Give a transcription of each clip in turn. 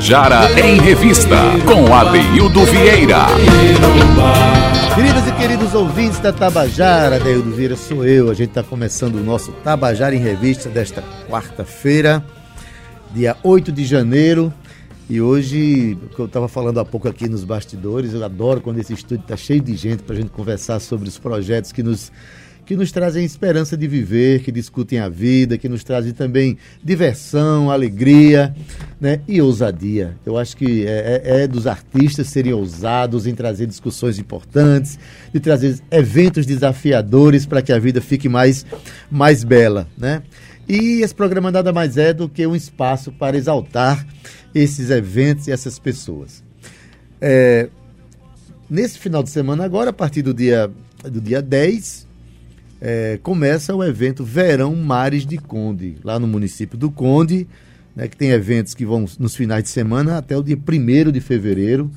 Tabajara em Revista, com Adeildo Vieira. Queridas e queridos ouvintes da Tabajara, Adeildo Vieira sou eu. A gente está começando o nosso Tabajara em Revista desta quarta-feira, dia 8 de janeiro. E hoje, que eu estava falando há pouco aqui nos bastidores, eu adoro quando esse estúdio está cheio de gente para a gente conversar sobre os projetos que nos que nos trazem esperança de viver, que discutem a vida, que nos trazem também diversão, alegria né? e ousadia. Eu acho que é, é, é dos artistas serem ousados em trazer discussões importantes, de trazer eventos desafiadores para que a vida fique mais, mais bela. Né? E esse programa nada mais é do que um espaço para exaltar esses eventos e essas pessoas. É, nesse final de semana agora, a partir do dia, do dia 10, é, começa o evento Verão Mares de Conde, lá no município do Conde, né, que tem eventos que vão nos finais de semana até o dia 1 de fevereiro.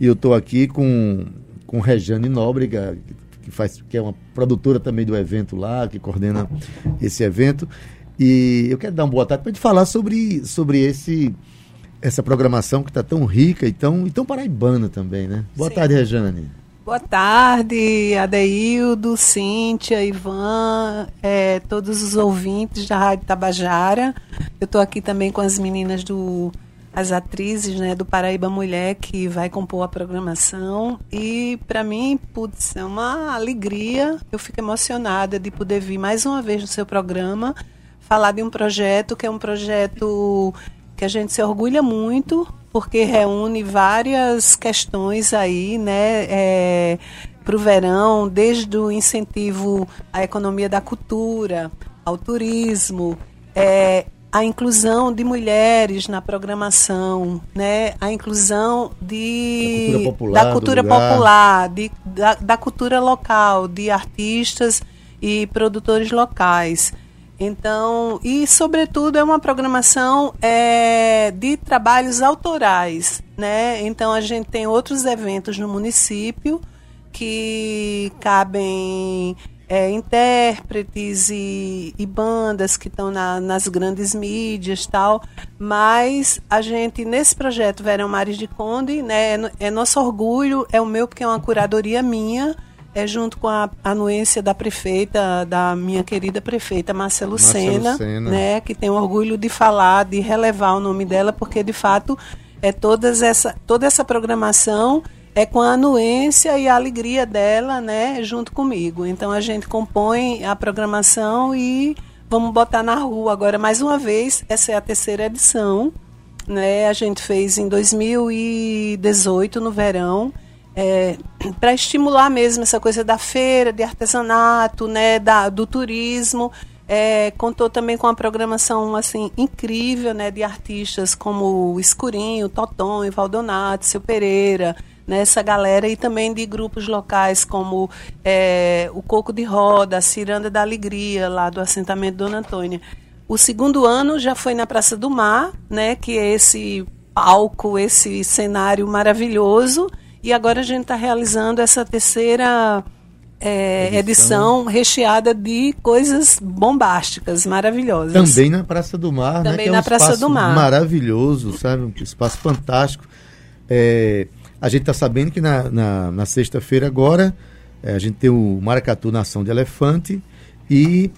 E eu estou aqui com, com Rejane Nóbrega, que, faz, que é uma produtora também do evento lá, que coordena esse evento. E eu quero dar uma boa tarde para a gente falar sobre, sobre esse, essa programação que está tão rica e tão, e tão paraibana também, né? Boa Sim. tarde, Rejane. Boa tarde, Adeildo, Cíntia, Ivan, é, todos os ouvintes da Rádio Tabajara. Eu estou aqui também com as meninas do as atrizes né, do Paraíba Mulher que vai compor a programação e para mim putz, é uma alegria eu fico emocionada de poder vir mais uma vez no seu programa falar de um projeto que é um projeto que a gente se orgulha muito porque reúne várias questões aí, né? É, para o verão, desde o incentivo à economia da cultura, ao turismo, é, a inclusão de mulheres na programação, né? a inclusão de, da cultura popular, da cultura, popular de, da, da cultura local, de artistas e produtores locais. Então, e sobretudo é uma programação é, de trabalhos autorais, né? Então a gente tem outros eventos no município que cabem é, intérpretes e, e, bandas que estão na, nas grandes mídias tal, mas a gente nesse projeto Verão Mares de Conde, né, é, é nosso orgulho, é o meu porque é uma curadoria minha é junto com a anuência da prefeita, da minha querida prefeita Marcelo, Sena, né, que tem orgulho de falar, de relevar o nome dela, porque de fato é todas essa, toda essa programação é com a anuência e a alegria dela, né, junto comigo. Então a gente compõe a programação e vamos botar na rua agora mais uma vez. Essa é a terceira edição, né? A gente fez em 2018 no verão é, para estimular mesmo essa coisa da feira, de artesanato, né, da, do turismo. É, contou também com uma programação assim incrível, né, de artistas como Escurinho, Toton, Valdonato, Seu Pereira, né, essa galera e também de grupos locais como é, o Coco de Roda, a Ciranda da Alegria, lá do assentamento Dona Antônia. O segundo ano já foi na Praça do Mar, né, que é esse palco, esse cenário maravilhoso e agora a gente está realizando essa terceira é, edição. edição. recheada de coisas bombásticas, maravilhosas. Também na Praça do Mar, né? Também né? na é um Praça do Mar. Maravilhoso, sabe? Um espaço fantástico. É, a gente está sabendo que na, na, na sexta-feira agora é, a gente tem o Maracatu Nação de Elefante e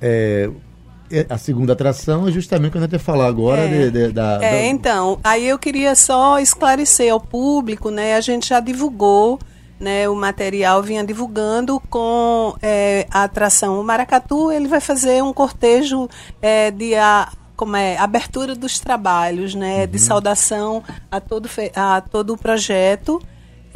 é, a segunda atração é justamente o que a gente vai falar agora é, de, de, da, é, da... então, aí eu queria só esclarecer ao público, né? A gente já divulgou, né? O material vinha divulgando com é, a atração. O Maracatu, ele vai fazer um cortejo é, de a, como é, abertura dos trabalhos, né? Uhum. De saudação a todo, a todo o projeto.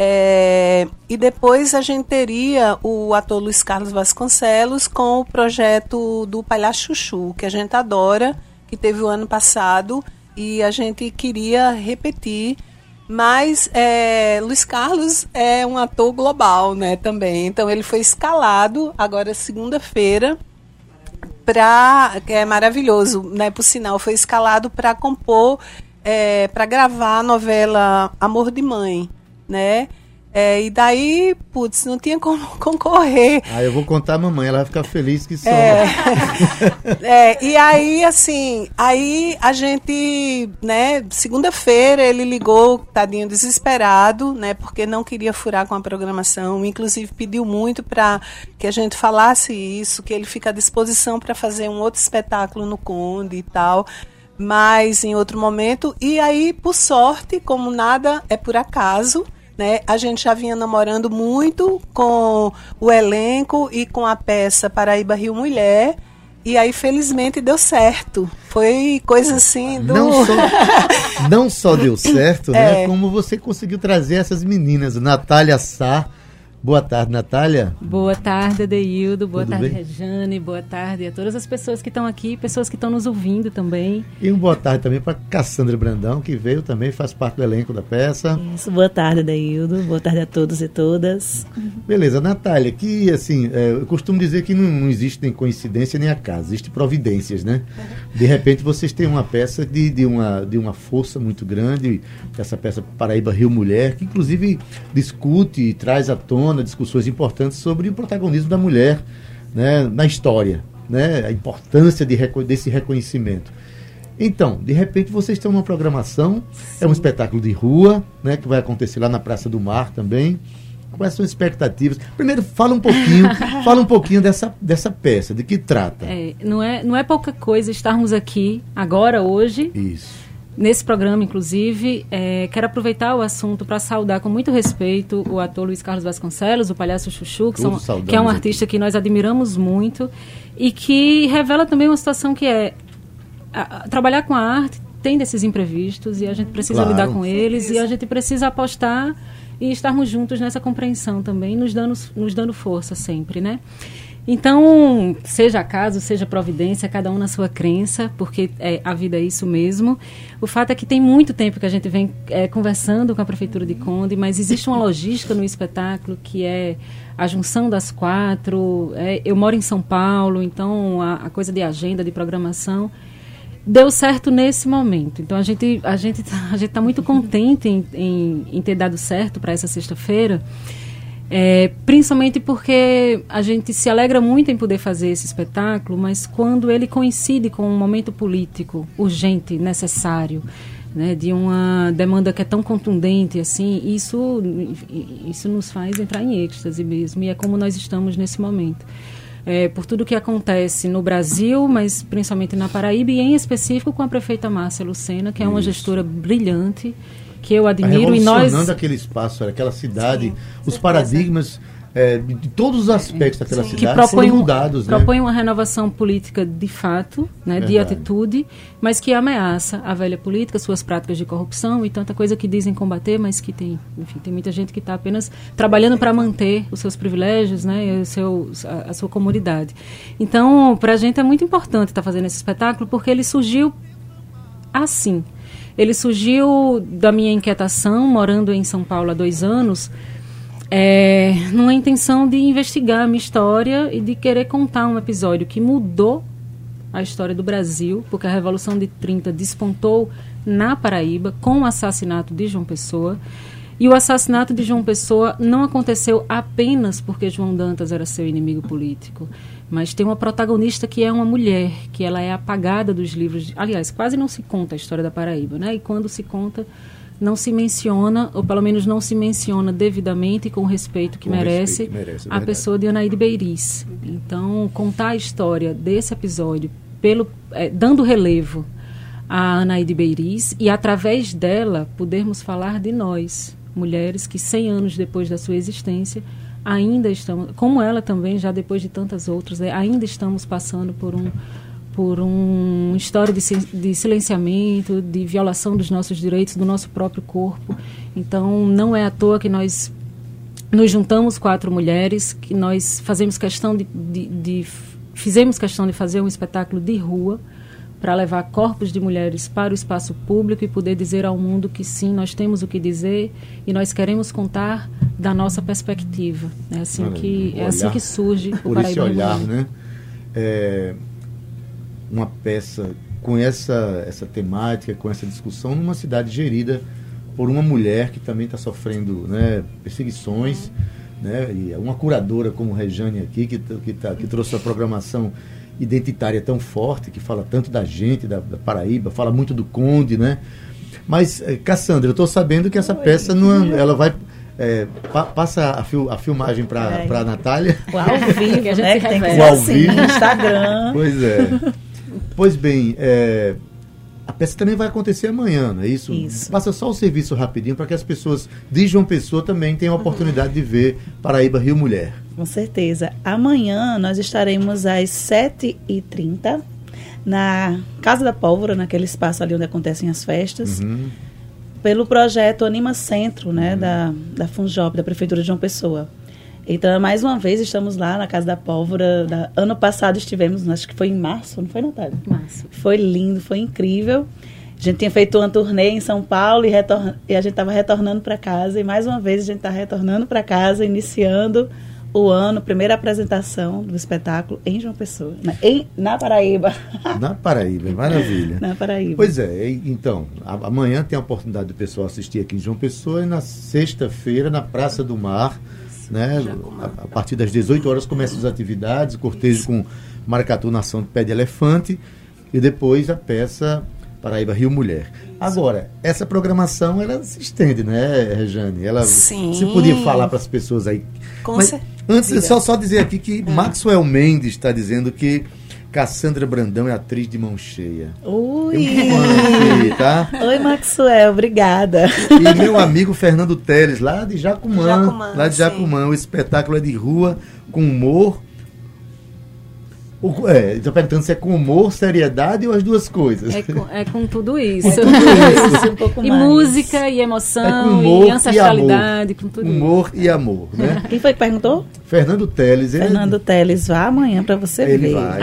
É, e depois a gente teria o ator Luiz Carlos Vasconcelos com o projeto do Palhaço Chuchu, que a gente adora, que teve o ano passado e a gente queria repetir. Mas é, Luiz Carlos é um ator global, né, também. Então ele foi escalado agora segunda-feira para é maravilhoso, né? Por sinal, foi escalado para compor, é, para gravar a novela Amor de Mãe, né? É, e daí, putz, não tinha como concorrer. Ah, eu vou contar a mamãe, ela vai ficar feliz que só. É, é, e aí, assim, aí a gente, né, segunda-feira ele ligou, tadinho, desesperado, né, porque não queria furar com a programação, inclusive pediu muito para que a gente falasse isso, que ele fica à disposição para fazer um outro espetáculo no Conde e tal mas em outro momento. E aí, por sorte, como nada é por acaso, né? A gente já vinha namorando muito com o elenco e com a peça Paraíba Rio Mulher. E aí, felizmente, deu certo. Foi coisa assim do. Não só, não só deu certo, né? é. Como você conseguiu trazer essas meninas, Natália Sá Boa tarde, Natália. Boa tarde, Adeildo. Boa Tudo tarde, bem? Rejane. Boa tarde a todas as pessoas que estão aqui, pessoas que estão nos ouvindo também. E um boa tarde também para Cassandra Brandão, que veio também, faz parte do elenco da peça. Isso, boa tarde, Adeildo. Boa tarde a todos e todas. Beleza, Natália, que assim, é, eu costumo dizer que não, não existe nem coincidência nem acaso, existe providências, né? De repente vocês têm uma peça de, de, uma, de uma força muito grande, essa peça Paraíba Rio Mulher, que inclusive discute e traz à tona tona discussões importantes sobre o protagonismo da mulher né, na história, né, a importância de, desse reconhecimento. Então, de repente vocês estão numa programação, Sim. é um espetáculo de rua, né, que vai acontecer lá na Praça do Mar também. Quais são as expectativas? Primeiro, fala um pouquinho, fala um pouquinho dessa, dessa peça, de que trata. É, não, é, não é pouca coisa estarmos aqui agora, hoje. Isso Nesse programa, inclusive, é, quero aproveitar o assunto para saudar com muito respeito o ator Luiz Carlos Vasconcelos, o palhaço Chuchu, que, são, que é um artista aqui. que nós admiramos muito e que revela também uma situação que é a, a, trabalhar com a arte tem desses imprevistos e a gente precisa claro. lidar com eles e a gente precisa apostar e estarmos juntos nessa compreensão também, nos dando, nos dando força sempre, né? Então, seja acaso, seja providência, cada um na sua crença, porque é, a vida é isso mesmo. O fato é que tem muito tempo que a gente vem é, conversando com a Prefeitura de Conde, mas existe uma logística no espetáculo que é a junção das quatro. É, eu moro em São Paulo, então a, a coisa de agenda, de programação deu certo nesse momento. Então a gente a gente a gente está muito contente em, em, em, ter dado certo para essa sexta-feira. É, principalmente porque a gente se alegra muito em poder fazer esse espetáculo, mas quando ele coincide com um momento político urgente, necessário, né, de uma demanda que é tão contundente assim, isso, isso nos faz entrar em êxtase mesmo, e é como nós estamos nesse momento. É, por tudo que acontece no Brasil, mas principalmente na Paraíba, e em específico com a prefeita Márcia Lucena, que é uma gestora brilhante que eu admiro e nós aquele espaço, aquela cidade, Sim, os paradigmas é, de todos os aspectos daquela Sim. cidade que propõe mudados, um, né? propõe uma renovação política de fato, né, de atitude, mas que ameaça a velha política, suas práticas de corrupção e tanta coisa que dizem combater, mas que tem, enfim, tem muita gente que está apenas trabalhando para manter os seus privilégios, né, o seu, a, a sua comunidade. Então, para a gente é muito importante estar tá fazendo esse espetáculo porque ele surgiu assim ele surgiu da minha inquietação, morando em São Paulo há dois anos, é, numa intenção de investigar a minha história e de querer contar um episódio que mudou a história do Brasil, porque a Revolução de 30 despontou na Paraíba com o assassinato de João Pessoa. E o assassinato de João Pessoa não aconteceu apenas porque João Dantas era seu inimigo político, mas tem uma protagonista que é uma mulher, que ela é apagada dos livros. Aliás, quase não se conta a história da Paraíba, né? E quando se conta, não se menciona, ou pelo menos não se menciona devidamente e com o respeito que com merece, respeito que merece é a pessoa de Anaíde Beiriz. Então, contar a história desse episódio, pelo, é, dando relevo a Anaíde Beiriz e através dela podermos falar de nós, mulheres que 100 anos depois da sua existência ainda estamos, como ela também, já depois de tantas outras, né, ainda estamos passando por um por uma história de, de silenciamento, de violação dos nossos direitos, do nosso próprio corpo. Então, não é à toa que nós nos juntamos quatro mulheres, que nós fazemos questão de, de, de fizemos questão de fazer um espetáculo de rua, para levar corpos de mulheres para o espaço público e poder dizer ao mundo que sim, nós temos o que dizer e nós queremos contar da nossa perspectiva. É assim que é assim que surge o Por esse olhar, né? É uma peça com essa essa temática, com essa discussão numa cidade gerida por uma mulher que também está sofrendo né, perseguições, né, e uma curadora como Rejane aqui, que, que, tá, que trouxe a programação identitária tão forte, que fala tanto da gente, da, da Paraíba, fala muito do Conde, né? Mas, eh, Cassandra, eu estou sabendo que essa Oi. peça não, é, ela vai é, pa, passa a, fil, a filmagem para é. a Natália. O ao vivo, que a gente né? tem que o ao assim, vivo. no Instagram. Pois é. Pois bem, é, a peça também vai acontecer amanhã, não é isso? Isso. Passa só o serviço rapidinho para que as pessoas de João Pessoa também tenham a oportunidade de ver Paraíba Rio Mulher. Com certeza. Amanhã nós estaremos às 7h30 na Casa da Pólvora, naquele espaço ali onde acontecem as festas. Uhum pelo projeto Anima Centro, né, uhum. da, da Funjop, da Prefeitura de João Pessoa. Então, mais uma vez, estamos lá na Casa da Pólvora. Da, ano passado estivemos, acho que foi em março, não foi, Natália? Março. Foi lindo, foi incrível. A gente tinha feito uma turnê em São Paulo e, e a gente estava retornando para casa. E mais uma vez a gente está retornando para casa, iniciando o ano, primeira apresentação do espetáculo em João Pessoa, na, em, na Paraíba. Na Paraíba, maravilha. Na Paraíba. Pois é, então, amanhã tem a oportunidade do pessoal assistir aqui em João Pessoa e na sexta-feira, na Praça do Mar, né, a, a, partir das 18 horas começam as atividades, cortejo com maracatu nação de pé de elefante e depois a peça Paraíba Rio Mulher. Agora, essa programação ela se estende, né, Rejane? Ela Sim. Você podia falar para as pessoas aí. Com Mas, Antes, só, só dizer aqui que é. Maxwell Mendes está dizendo que Cassandra Brandão é atriz de mão cheia. Ui! Aqui, tá? Oi, Maxwell, obrigada. E meu amigo Fernando Teles, lá de Jacumã. Jacumã lá de Jacumã. Sim. O espetáculo é de rua, com humor, o, é, estou perguntando se é com humor, seriedade ou as duas coisas. É com, é com tudo isso. Com tudo isso. um pouco e mais. música, e emoção, é humor e ancestralidade, e com tudo humor isso. e amor, né? Quem foi que perguntou? Fernando Teles. Fernando ele... Teles, vá amanhã para você ele ver. Ele vai.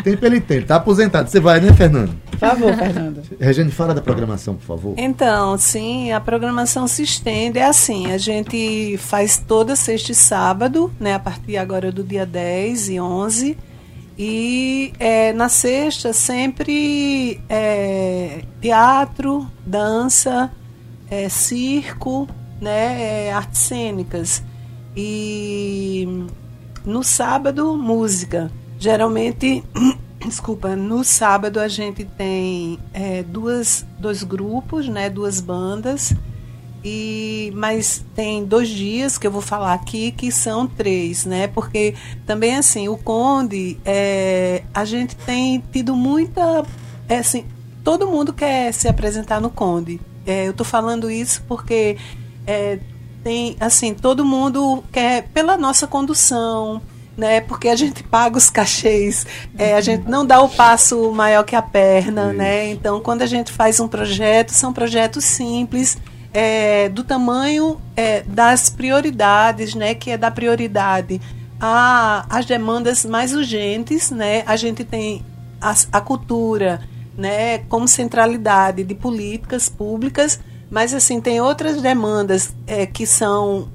tempo ele tem, ele tá aposentado. Você vai, né, Fernando? Por favor, Fernando. Regiane, fala da programação, por favor. Então, sim, a programação se estende. É assim, a gente faz toda sexta e sábado, né, a partir agora do dia 10 e 11. E é, na sexta, sempre é, teatro, dança, é, circo, né, é, artes cênicas. E no sábado, música. Geralmente Desculpa, no sábado a gente tem é, duas, dois grupos, né, duas bandas, e mas tem dois dias que eu vou falar aqui que são três, né? Porque também assim o Conde, é, a gente tem tido muita, é, assim, todo mundo quer se apresentar no Conde. É, eu estou falando isso porque é, tem assim todo mundo quer pela nossa condução né? Porque a gente paga os cachês, é, a gente não dá o passo maior que a perna, Isso. né? Então, quando a gente faz um projeto, são projetos simples, é, do tamanho é, das prioridades, né? Que é da prioridade às demandas mais urgentes, né? A gente tem a, a cultura, né? Como centralidade de políticas públicas, mas assim tem outras demandas é, que são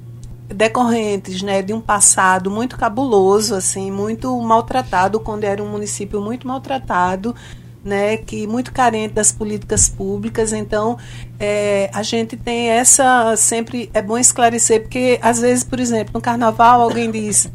decorrentes né, de um passado muito cabuloso, assim, muito maltratado, quando era um município muito maltratado, né, que muito carente das políticas públicas. Então, é, a gente tem essa sempre é bom esclarecer porque às vezes, por exemplo, no Carnaval alguém diz,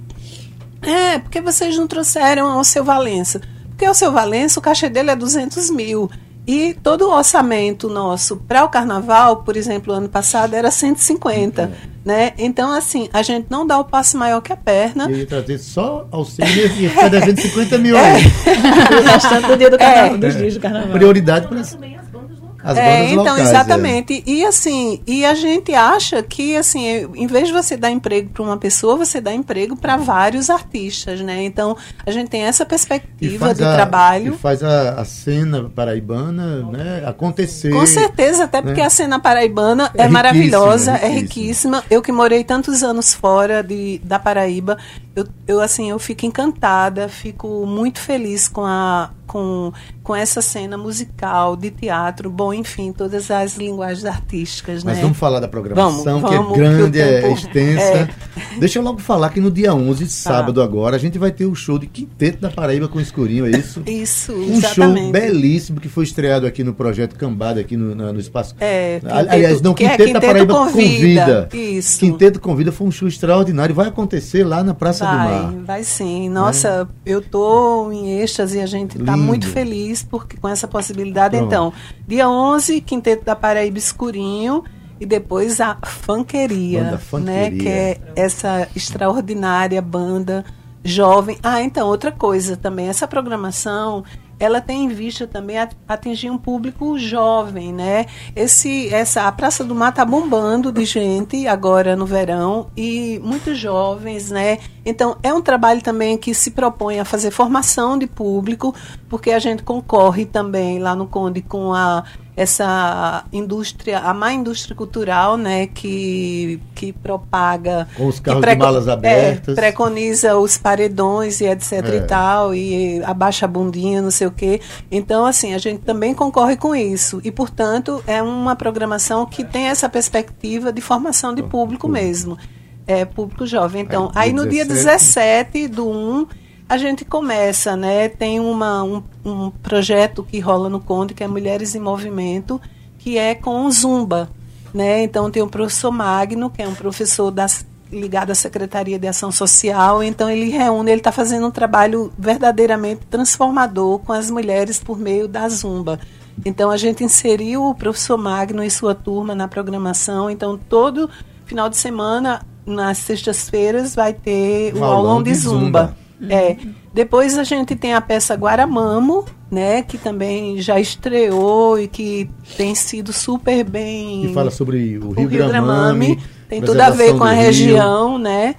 é porque vocês não trouxeram o seu Valença, porque o seu Valença o cachê dele é 200 mil. E todo o orçamento nosso para o carnaval, por exemplo, ano passado era 150, é. Né? Então, assim, a gente não dá o passo maior que a perna. E trazer só auxílio e ficar devendo 50 mil é. aí. O restante do dia do carnaval, é. dos dias do carnaval. Prioridade para as é, então, locais, exatamente. É. E assim, e a gente acha que assim, em vez de você dar emprego para uma pessoa, você dá emprego para vários artistas, né? Então, a gente tem essa perspectiva de a, trabalho. E faz a, a, cena paraibana, né, acontecer. Com certeza, até porque né? a cena paraibana é, é maravilhosa, é riquíssima. é riquíssima. Eu que morei tantos anos fora de, da Paraíba, eu, eu assim, eu fico encantada, fico muito feliz com a com, com essa cena musical, de teatro, bom, enfim, todas as linguagens artísticas, Mas né? vamos falar da programação, Vamos, que vamos, é grande, que é tempo- extensa. é. Deixa eu logo falar que no dia 11, Tá. sábado agora, a gente vai ter o show de Quinteto da Paraíba com Escurinho, é isso? Isso, Um exatamente. show belíssimo que foi estreado aqui no projeto Cambada, aqui no, na- no espaço. É, Quinteto- Aliás, não, que é Quinteto, da Quinteto Paraíba Convida. convida. Isso. Quinteto Convida foi um show extraordinário. Vai acontecer lá na Praça do Vai, Mar. vai sim. Nossa, eu tô em êxtase, a gente tá Lindo. muito feliz porque com essa possibilidade. Pronto. Então, dia 11, Quinteto da Paraíba Escurinho e depois a Fanqueria, né, que é essa extraordinária banda jovem. Ah, então, outra coisa também, essa programação ela tem em vista também atingir um público jovem, né? Esse, essa, a Praça do Mar tá bombando de gente agora no verão e muitos jovens, né? Então é um trabalho também que se propõe a fazer formação de público, porque a gente concorre também lá no Conde com a essa indústria, a má indústria cultural, né? Que que propaga Com os carros de malas abertas. É, preconiza os paredões e etc É. e tal, e abaixa a bundinha, não sei o quê. Então, assim, a gente também concorre com isso. E, portanto, é uma programação que tem essa perspectiva de formação de público mesmo. É, público jovem. Então, Aí, aí no dia 17 do 1, a gente começa, né? Tem uma, um, um projeto que rola no Conde, que é Mulheres em Movimento, que é com o Zumba. Né? Então tem o professor Magno, que é um professor das, ligado à Secretaria de Ação Social, então ele reúne, ele está fazendo um trabalho verdadeiramente transformador com as mulheres por meio da Zumba. Então a gente inseriu o professor Magno e sua turma na programação, então todo final de semana, nas sextas-feiras, vai ter Um o aulão aulão de de Zumba. Zumba. É. Depois a gente tem a peça Guaramamo, né, que também já estreou e que tem sido super bem. Que fala sobre o o Rio, Rio Gramame. Gramame. Tem tudo a ver com a rio, região, né?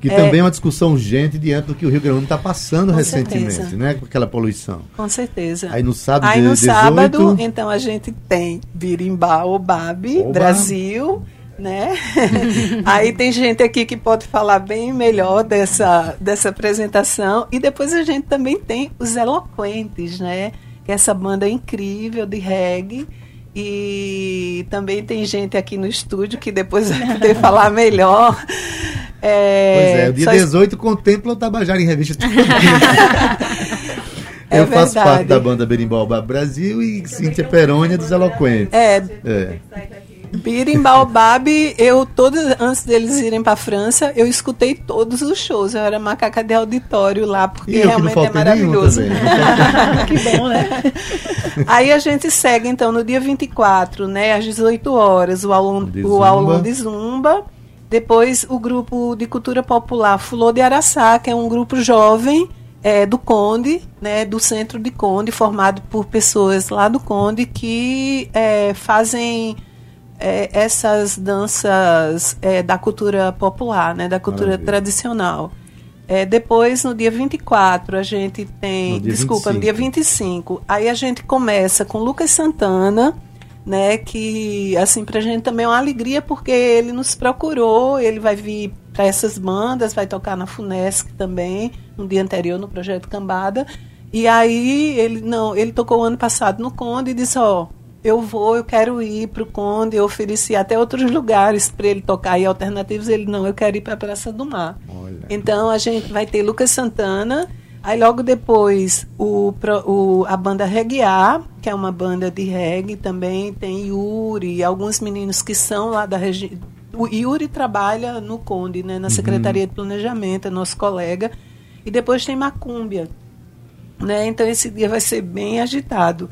Que É. também é uma discussão urgente diante do que o Rio Grande está passando recentemente, certeza. né? Com aquela poluição. Com certeza. Aí no sábado, Aí no 18, sábado, então a gente tem Birimbau, Babi, Oba. Brasil, né? Aí tem gente aqui que pode falar bem melhor dessa, dessa apresentação. E depois a gente também tem os Eloquentes, né? Que é essa banda incrível de reggae. E também tem gente aqui no estúdio que depois vai poder falar melhor. É, pois é, o dia só 18 contempla o Tabajara em Revista. É Eu faço verdade. parte da banda Berimbau Brasil e Cíntia Perônia dos Eloquentes. É, É. Birimbau Babi, eu todos antes deles irem para França, eu escutei todos os shows. Eu era macaca de auditório lá, porque E eu que não realmente é maravilhoso. que bom, né? Aí a gente segue então no dia 24, né, às 18 horas, o aulão De o Zumba. aulão de Zumba. Depois o grupo de cultura popular Flor de Araçá, que é um grupo jovem é, do Conde, né, do centro de Conde, formado por pessoas lá do Conde que é, fazem é, essas danças é, da cultura popular, né, da cultura Maravilha. tradicional. É, depois, no dia 24, a gente tem. No desculpa, 25. no dia 25. Aí a gente começa com Lucas Santana, né? Que, assim, pra gente também é uma alegria, porque ele nos procurou, ele vai vir para essas bandas, vai tocar na Funesc também, no dia anterior, no projeto Cambada. E aí ele não, ele tocou ano passado no Conde e disse, ó, eu vou, eu quero ir para o Conde, eu ofereci até outros lugares para ele tocar e alternativos, ele não, eu quero ir para a Praça do Mar. Olha. Então a gente vai ter Lucas Santana, aí logo depois o, o- a banda Reguear, que é uma banda de reggae também, tem Yuri, alguns meninos que são lá da região. O Yuri trabalha no Conde, né, na Secretaria de Planejamento, é nosso colega. E depois tem Macúmbia. Né? Então esse dia vai ser bem agitado.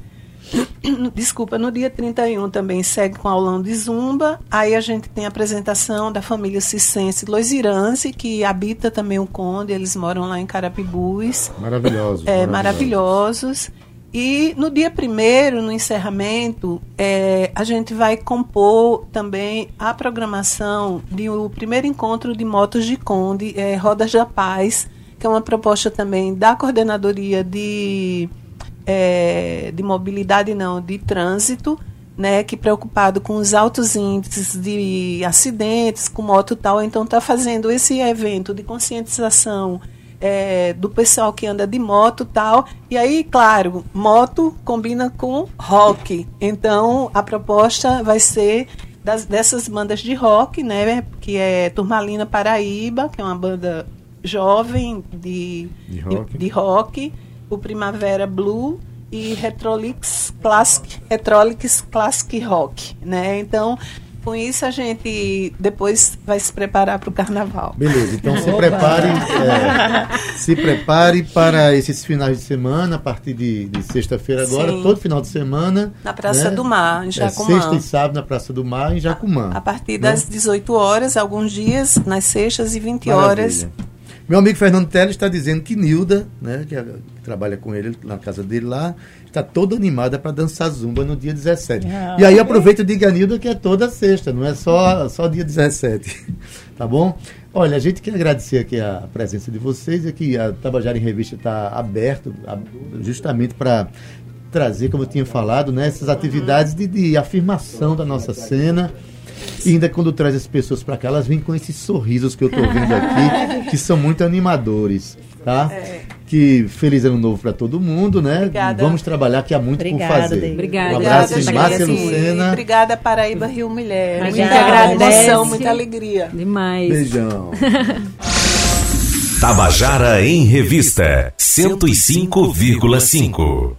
Desculpa, no dia 31 também segue com aulão de zumba. Aí a gente tem a apresentação da família Cicense Loisirance, que habita também o Conde, eles moram lá em Carapibus. Maravilhoso. É, maravilhosos. E no dia primeiro, no encerramento, é, a gente vai compor também a programação de o primeiro encontro de motos de Conde, é, Rodas da Paz, que é uma proposta também da coordenadoria de, é, de mobilidade, não, de trânsito, né, que preocupado com os altos índices de acidentes com moto e tal, então está fazendo esse evento de conscientização é, do pessoal que anda de moto tal. E aí, claro, moto combina com rock. Então, a proposta vai ser das, dessas bandas de rock, né? Que é Turmalina Paraíba, que é uma banda jovem de, De rock. de, de rock, o Primavera Blue e Retrolix Classic, Retrolix Classic Rock, né? Então, com isso a gente depois vai se preparar para o carnaval. Beleza, então se prepare, é, se prepare para esses finais de semana, a partir de, de sexta-feira agora, Sim. todo final de semana. Na Praça né? do Mar, em É, Jacumã. sexta e sábado na Praça do Mar, em Jacumã. A partir né? das 18 horas, alguns dias, nas sextas e 20 Maravilha. horas. Meu amigo Fernando Teles está dizendo que Nilda, né, que, é- que trabalha com ele na casa dele lá, está toda animada para dançar zumba no dia 17. Ah. E aí aproveita e diga a Nilda que é toda sexta, não é só, só dia 17. tá bom? Olha, a gente quer agradecer aqui a presença de vocês e que a Tabajara em Revista está aberto justamente para trazer, como eu tinha falado, né, essas atividades de, de afirmação da nossa cena. E ainda quando traz as pessoas para cá, elas vêm com esses sorrisos que eu estou vendo aqui, que são muito animadores, tá? Que feliz ano novo para todo mundo, né? Obrigada. Vamos trabalhar que há muito Obrigada, por fazer. Deise. Obrigada. Um abraço de Obrigada, Márcia. Lucena. Obrigada, Paraíba Rio Mulher. Obrigada. Muita emoção, muita alegria. Demais. Beijão. Tabajara em Revista 105,5.